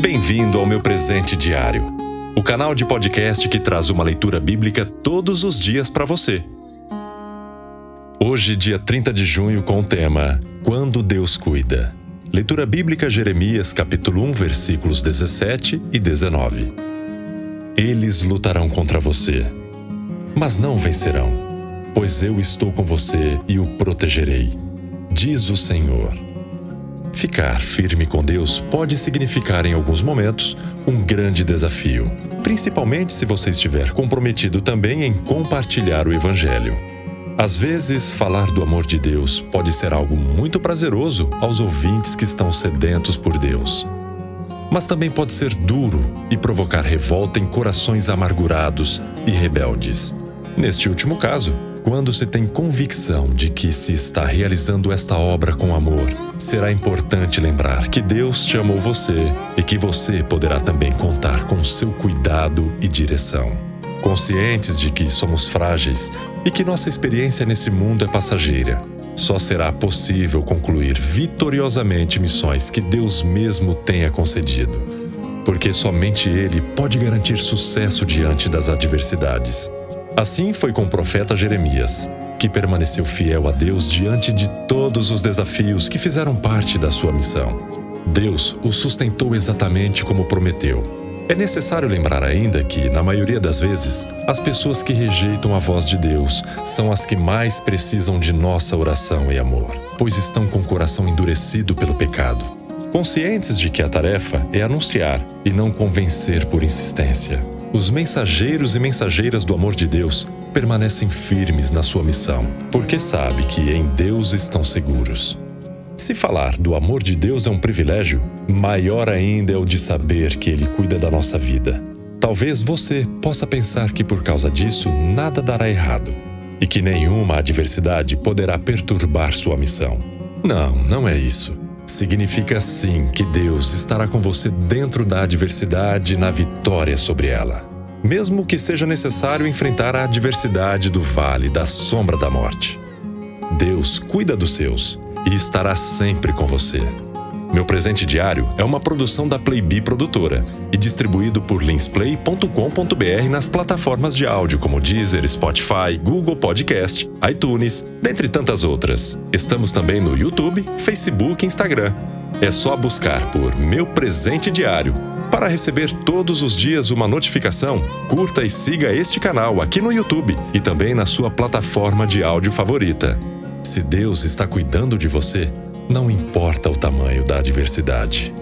Bem-vindo ao meu presente diário, o canal de podcast que traz uma leitura bíblica todos os dias para você. Hoje, dia 30 de junho, com o tema Quando Deus Cuida. Leitura bíblica Jeremias, capítulo 1, versículos 17 e 19. Eles lutarão contra você, mas não vencerão, pois eu estou com você e o protegerei, diz o Senhor. Ficar firme com Deus pode significar, em alguns momentos, um grande desafio, principalmente se você estiver comprometido também em compartilhar o Evangelho. Às vezes, falar do amor de Deus pode ser algo muito prazeroso aos ouvintes que estão sedentos por Deus. Mas também pode ser duro e provocar revolta em corações amargurados e rebeldes. Neste último caso, quando se tem convicção de que se está realizando esta obra com amor, será importante lembrar que Deus chamou você e que você poderá também contar com seu cuidado e direção. Conscientes de que somos frágeis e que nossa experiência nesse mundo é passageira, só será possível concluir vitoriosamente missões que Deus mesmo tenha concedido, porque somente Ele pode garantir sucesso diante das adversidades. Assim foi com o profeta Jeremias, que permaneceu fiel a Deus diante de todos os desafios que fizeram parte da sua missão. Deus o sustentou exatamente como prometeu. É necessário lembrar ainda que, na maioria das vezes, as pessoas que rejeitam a voz de Deus são as que mais precisam de nossa oração e amor, pois estão com o coração endurecido pelo pecado. Conscientes de que a tarefa é anunciar e não convencer por insistência os mensageiros e mensageiras do amor de Deus permanecem firmes na sua missão, porque sabe que em Deus estão seguros. Se falar do amor de Deus é um privilégio, maior ainda é o de saber que Ele cuida da nossa vida. Talvez você possa pensar que por causa disso nada dará errado e que nenhuma adversidade poderá perturbar sua missão. Não, não é isso significa sim que Deus estará com você dentro da adversidade e na vitória sobre ela. Mesmo que seja necessário enfrentar a adversidade do vale da sombra da morte. Deus cuida dos seus e estará sempre com você. Meu presente diário é uma produção da Playbee Produtora e distribuído por linsplay.com.br nas plataformas de áudio como Deezer, Spotify, Google Podcast, iTunes, dentre tantas outras. Estamos também no YouTube, Facebook e Instagram. É só buscar por Meu Presente Diário. Para receber todos os dias uma notificação, curta e siga este canal aqui no YouTube e também na sua plataforma de áudio favorita. Se Deus está cuidando de você, não importa o tamanho da adversidade.